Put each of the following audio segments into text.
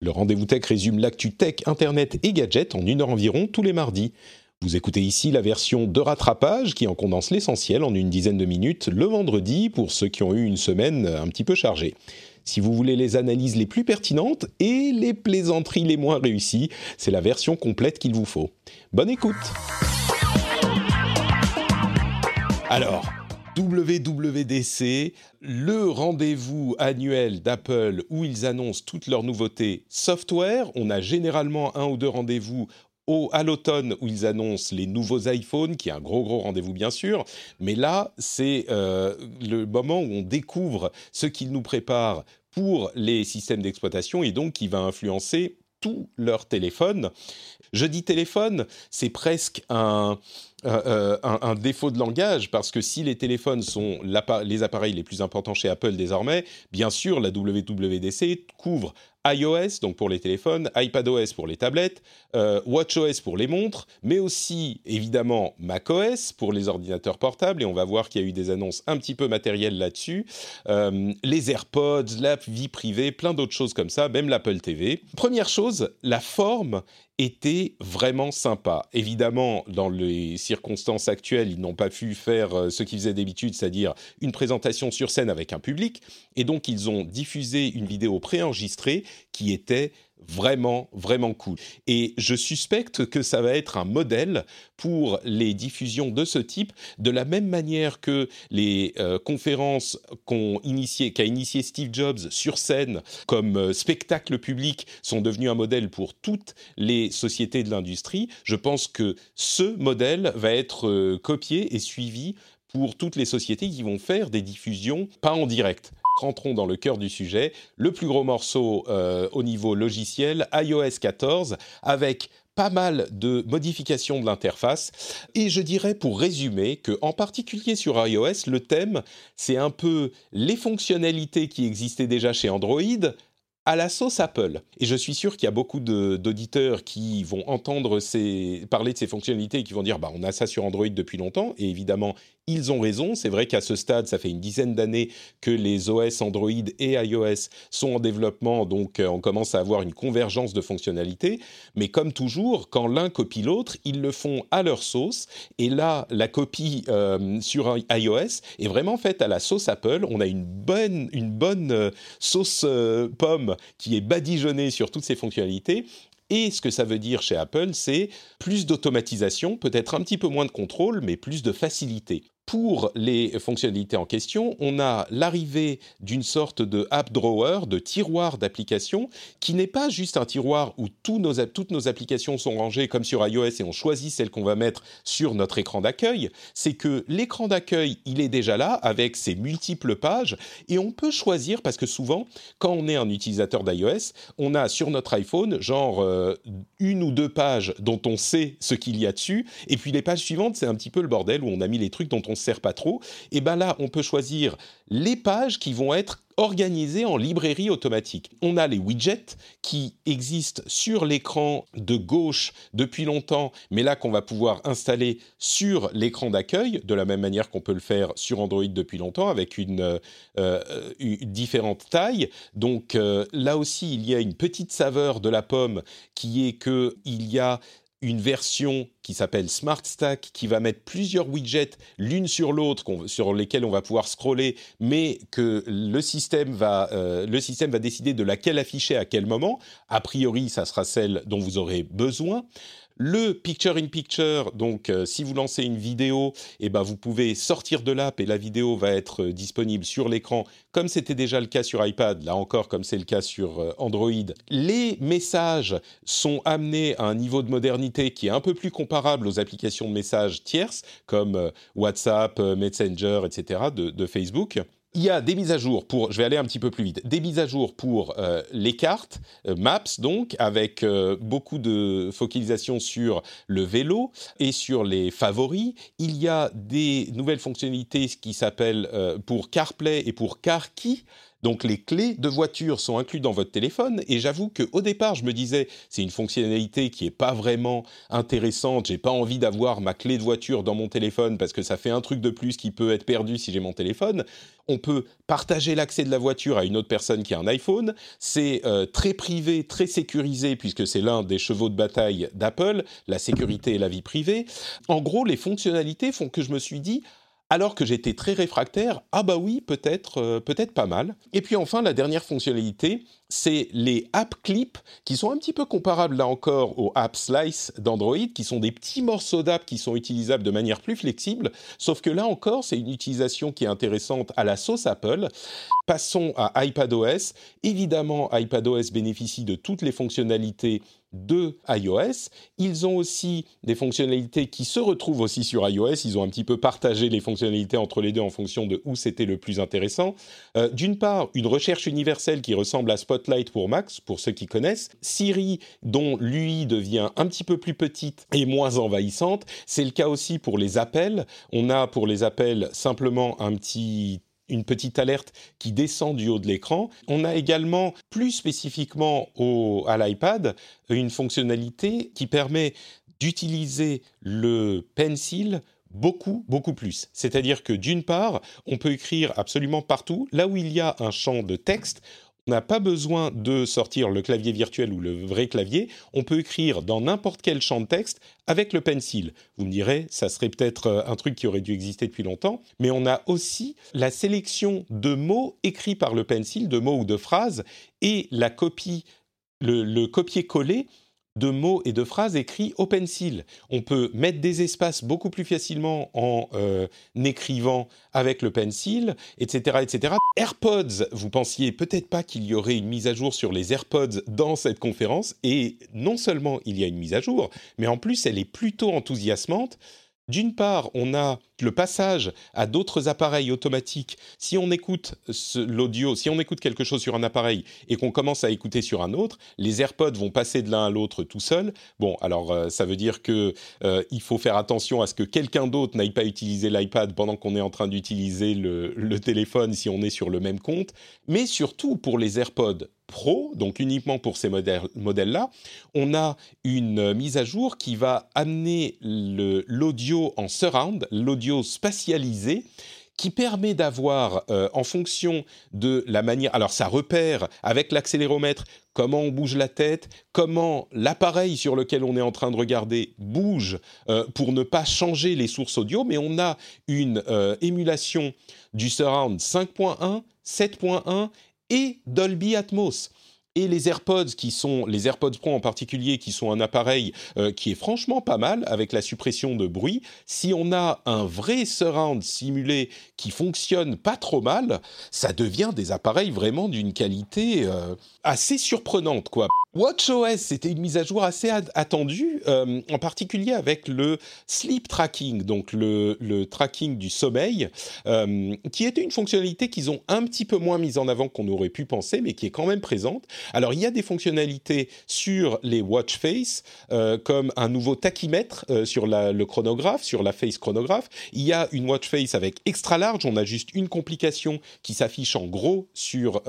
Le rendez-vous tech résume l'actu tech, internet et gadgets en une heure environ tous les mardis. Vous écoutez ici la version de rattrapage qui en condense l'essentiel en une dizaine de minutes le vendredi pour ceux qui ont eu une semaine un petit peu chargée. Si vous voulez les analyses les plus pertinentes et les plaisanteries les moins réussies, c'est la version complète qu'il vous faut. Bonne écoute Alors, WWDC, le rendez-vous annuel d'Apple où ils annoncent toutes leurs nouveautés software. On a généralement un ou deux rendez-vous au, à l'automne où ils annoncent les nouveaux iPhones, qui est un gros gros rendez-vous bien sûr, mais là c'est euh, le moment où on découvre ce qu'ils nous préparent pour les systèmes d'exploitation et donc qui va influencer tous leurs téléphones. Je dis téléphone, c'est presque un, euh, un, défaut de langage parce que si les téléphones sont les appareils les plus importants chez Apple désormais, bien sûr la WWDC couvre iOS, donc pour les téléphones, iPadOS pour les tablettes, euh, WatchOS pour les montres, mais aussi évidemment macOS pour les ordinateurs portables, et on va voir qu'il y a eu des annonces un petit peu matérielles là-dessus, euh, les AirPods, la vie privée, plein d'autres choses comme ça, même l'Apple TV. Première chose, la forme était vraiment sympa. Évidemment, dans les circonstances actuelles, ils n'ont pas pu faire euh, ce qu'ils faisaient d'habitude, c'est-à-dire une présentation sur scène avec un public, et donc ils ont diffusé une vidéo préenregistrée qui était vraiment, vraiment cool. Et je suspecte que ça va être un modèle pour les diffusions de ce type, de la même manière que les euh, conférences qu'a initié, Steve Jobs sur scène comme euh, spectacle public sont devenues un modèle pour toutes les sociétés de l'industrie. Je pense que ce modèle va être euh, copié et suivi pour toutes les sociétés qui vont faire des diffusions pas en direct rentrons dans le cœur du sujet. Le plus gros morceau euh, au niveau logiciel, iOS 14, avec pas mal de modifications de l'interface. Et je dirais pour résumer que, en particulier sur iOS, le thème, c'est un peu les fonctionnalités qui existaient déjà chez Android à la sauce Apple. Et je suis sûr qu'il y a beaucoup d'auditeurs qui vont entendre parler de ces fonctionnalités et qui vont dire bah, on a ça sur Android depuis longtemps. Et évidemment, ils ont raison. C'est vrai qu'à ce stade, ça fait une dizaine d'années que les OS Android et iOS sont en développement, donc euh, on commence à avoir une convergence de fonctionnalités. Mais comme toujours, quand l'un copie l'autre, ils le font à leur sauce. Et là, la copie euh, sur iOS est vraiment faite à la sauce Apple. On a une bonne, euh, sauce qui est badigeonnée sur toutes ces fonctionnalités. Et ce que ça veut dire chez Apple, c'est plus d'automatisation, peut-être un petit peu moins de contrôle, mais plus de facilité pour les fonctionnalités en question, on a l'arrivée d'une sorte de app drawer, de tiroir d'applications, qui n'est pas juste un tiroir où toutes nos applications sont rangées comme sur iOS et on choisit celle qu'on va mettre sur notre écran d'accueil. C'est que l'écran d'accueil, il est déjà là avec ses multiples pages et on peut choisir parce que souvent, quand on est un utilisateur d'iOS, on a sur notre iPhone genre euh, une ou deux pages dont on sait ce qu'il y a dessus et puis les pages suivantes, c'est un petit peu le bordel où on a mis les trucs dont on sert pas trop, et ben là, on peut choisir les pages qui vont être organisées en librairie automatique. On a les widgets qui existent sur l'écran de gauche depuis longtemps, mais là qu'on va pouvoir installer sur l'écran d'accueil, de la même manière qu'on peut le faire sur Android depuis longtemps, avec une, euh, euh, différente taille. Donc euh, là aussi, il y a une petite saveur de la pomme qui est que il y a une version qui s'appelle Smart Stack qui va mettre plusieurs widgets l'une sur l'autre sur lesquels on va pouvoir scroller, mais que le système va euh, le système va décider de laquelle afficher à quel moment. A priori, ça sera celle dont vous aurez besoin. Le picture in picture, donc euh, si vous lancez une vidéo, eh ben vous pouvez sortir de l'app et la vidéo va être euh, disponible sur l'écran, comme c'était déjà le cas sur iPad, là encore comme c'est le cas sur Android. Les messages sont amenés à un niveau de modernité qui est un peu plus comparable aux applications de messages tierces comme WhatsApp, Messenger, etc. de, Facebook il y a des mises à jour pour, je vais aller un petit peu plus vite, des mises à jour pour euh, les cartes, euh, Maps donc, avec euh, beaucoup de focalisation sur le vélo et sur les favoris. Il y a des nouvelles fonctionnalités qui s'appellent pour CarPlay et pour CarKey. Donc les clés de voiture sont incluses dans votre téléphone et j'avoue qu'au départ je me disais c'est une fonctionnalité qui est pas vraiment intéressante, j'ai pas envie d'avoir ma clé de voiture dans mon téléphone parce que ça fait un truc de plus qui peut être perdu si j'ai mon téléphone. On peut partager l'accès de la voiture à une autre personne qui a un iPhone, c'est euh, très privé, très sécurisé puisque c'est l'un des chevaux de bataille d'Apple, la sécurité et la vie privée. En gros, les fonctionnalités font que je me suis dit alors que j'étais très réfractaire, ah bah oui, peut-être euh, peut-être pas mal. Et puis enfin, la dernière fonctionnalité, c'est les app clips qui sont un petit peu comparables là encore aux app slice d'Android, qui sont des petits morceaux d'app qui sont utilisables de manière plus flexible, sauf que là encore, c'est une utilisation qui est intéressante à la sauce Apple. Passons à iPadOS. Évidemment, iPadOS bénéficie de toutes les fonctionnalités de iOS. Ils ont aussi des fonctionnalités qui se retrouvent aussi sur iOS. Ils ont un petit peu partagé les fonctionnalités entre les deux en fonction de où c'était le plus intéressant. Euh, d'une part, une recherche universelle qui ressemble à Spotlight pour Max, pour ceux qui connaissent. Siri, dont l'UI devient un petit peu plus petite et moins envahissante. C'est le cas aussi pour les appels. On a pour les appels simplement un petit une petite alerte qui descend du haut de l'écran. On a également, plus spécifiquement au, à l'iPad, une fonctionnalité qui permet d'utiliser le pencil beaucoup, beaucoup plus. C'est-à-dire que d'une part, on peut écrire absolument partout, là où il y a un champ de texte, on n'a pas besoin de sortir le clavier virtuel ou le vrai clavier. On peut écrire dans n'importe quel champ de texte avec le pencil. Vous me direz, ça serait peut-être euh, un truc qui aurait dû exister depuis longtemps, mais on a aussi la sélection de mots écrits par le pencil, de mots ou de phrases, et la copie, le, le copier-coller de mots et de phrases écrits au pencil. On peut mettre des espaces beaucoup plus facilement en euh, écrivant avec le pencil, etc., etc. AirPods, vous pensiez peut-être pas qu'il y aurait une mise à jour sur les AirPods dans cette conférence, et non seulement il y a une mise à jour, mais en plus elle est plutôt enthousiasmante. D'une part, on a le passage à d'autres appareils automatiques. Si on écoute l'audio, si on écoute quelque chose sur un appareil et qu'on commence à écouter sur un autre, les AirPods vont passer de l'un à l'autre tout seul. Bon, alors euh, ça veut dire que euh, il faut faire attention à ce que quelqu'un d'autre n'aille pas utiliser l'iPad pendant qu'on est en train d'utiliser le téléphone si on est sur le même compte. Mais surtout pour les AirPods Pro, donc uniquement pour ces modèles-là, on a une mise à jour qui va amener l'audio en surround, l'audio spatialisé, qui permet d'avoir, euh, en fonction de la manière, alors ça repère avec l'accéléromètre comment on bouge la tête, comment l'appareil sur lequel on est en train de regarder bouge euh, pour ne pas changer les sources audio, mais on a une euh, émulation du surround 5.1, 7.1 et Dolby Atmos et les AirPods qui sont les AirPods Pro en particulier qui sont un appareil euh, qui est franchement pas mal avec la suppression de bruit si on a un vrai surround simulé qui fonctionne pas trop mal ça devient des appareils vraiment d'une qualité euh, assez surprenante quoi WatchOS, c'était une mise à jour assez attendue, euh, en particulier avec le sleep tracking, donc le, tracking du sommeil, qui était une fonctionnalité qu'ils ont un petit peu moins mise en avant qu'on aurait pu penser, mais qui est quand même présente. Alors, il y a des fonctionnalités sur les watch face, euh, comme un nouveau tachymètre sur le chronographe, sur la face chronographe. Il y a une watch face avec extra large, on a juste une complication qui s'affiche en gros sur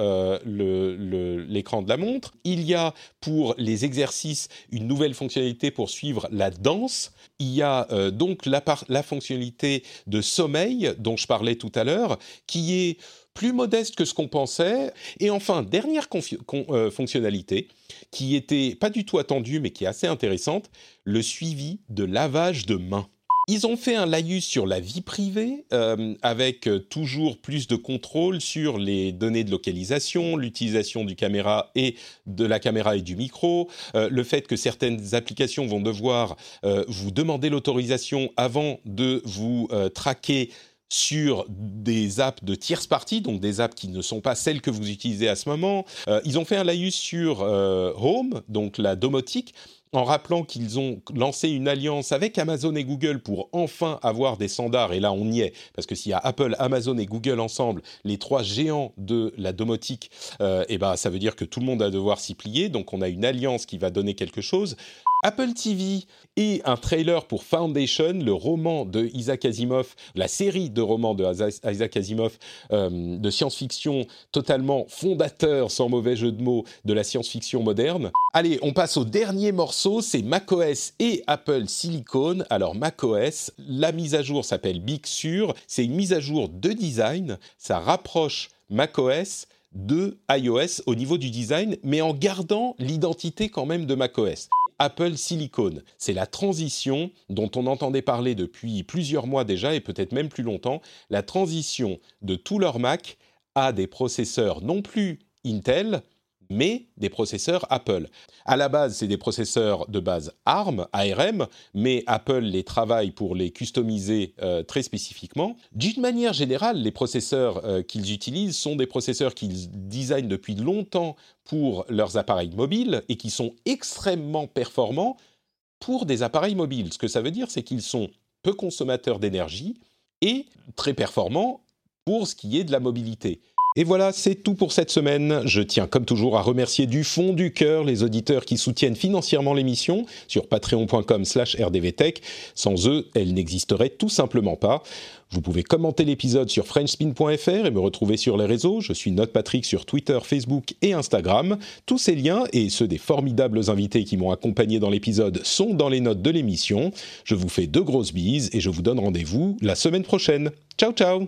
l'écran de la montre. Il y a pour les exercices une nouvelle fonctionnalité pour suivre la danse. Il y a euh, donc la fonctionnalité de sommeil dont je parlais tout à l'heure, qui est plus modeste que ce qu'on pensait. Et enfin, dernière euh, fonctionnalité qui était pas du tout attendue mais qui est assez intéressante, le suivi de lavage de mains. Ils ont fait un laïus sur la vie privée, euh, avec euh, toujours plus de contrôle sur les données de localisation, l'utilisation de la caméra et du micro, le fait que certaines applications vont devoir vous demander l'autorisation avant de vous traquer sur des apps de tierce partie, donc des apps qui ne sont pas celles que vous utilisez à ce moment. ils ont fait un laïus sur Home, donc la domotique, en rappelant qu'ils ont lancé une alliance avec Amazon et Google pour enfin avoir des standards. Et là, on y est, parce que s'il y a Apple, Amazon et Google ensemble, les trois géants de la domotique, euh, eh ben, ça veut dire que tout le monde va devoir s'y plier. Donc, on a une alliance qui va donner quelque chose. Apple TV et un trailer pour Foundation, le roman de Isaac Asimov, la série de romans de Isaac Asimov euh, de science-fiction totalement fondateur, sans mauvais jeu de mots, de la science-fiction moderne. Allez, on passe au dernier morceau, c'est macOS et Apple Silicon. Alors macOS, la mise à jour s'appelle Big Sur, c'est une mise à jour de design, ça rapproche macOS de iOS au niveau du design, mais en gardant l'identité quand même de macOS. Apple Silicon. C'est la transition dont on entendait parler depuis plusieurs mois déjà et peut-être même plus longtemps, la transition de tous leurs Mac à des processeurs non plus Intel, mais des processeurs Apple. À la base, c'est des processeurs de base ARM, ARM, mais Apple les travaille pour les customiser euh, très spécifiquement. D'une manière générale, les processeurs euh, qu'ils utilisent sont des processeurs qu'ils designent depuis longtemps pour leurs appareils mobiles et qui sont extrêmement performants pour des appareils mobiles. Ce que ça veut dire, c'est qu'ils sont peu consommateurs d'énergie et très performants pour ce qui est de la mobilité. Et voilà, c'est tout pour cette semaine. Je tiens comme toujours à remercier du fond du cœur les auditeurs qui soutiennent financièrement l'émission sur patreon.com slash rdvtech. Sans eux, elle n'existerait tout simplement pas. Vous pouvez commenter l'épisode sur frenchspin.fr et me retrouver sur les réseaux. Je suis Note Patrick sur Twitter, Facebook et Instagram. Tous ces liens et ceux des formidables invités qui m'ont accompagné dans l'épisode sont dans les notes de l'émission. Je vous fais de grosses bises et je vous donne rendez-vous la semaine prochaine. Ciao ciao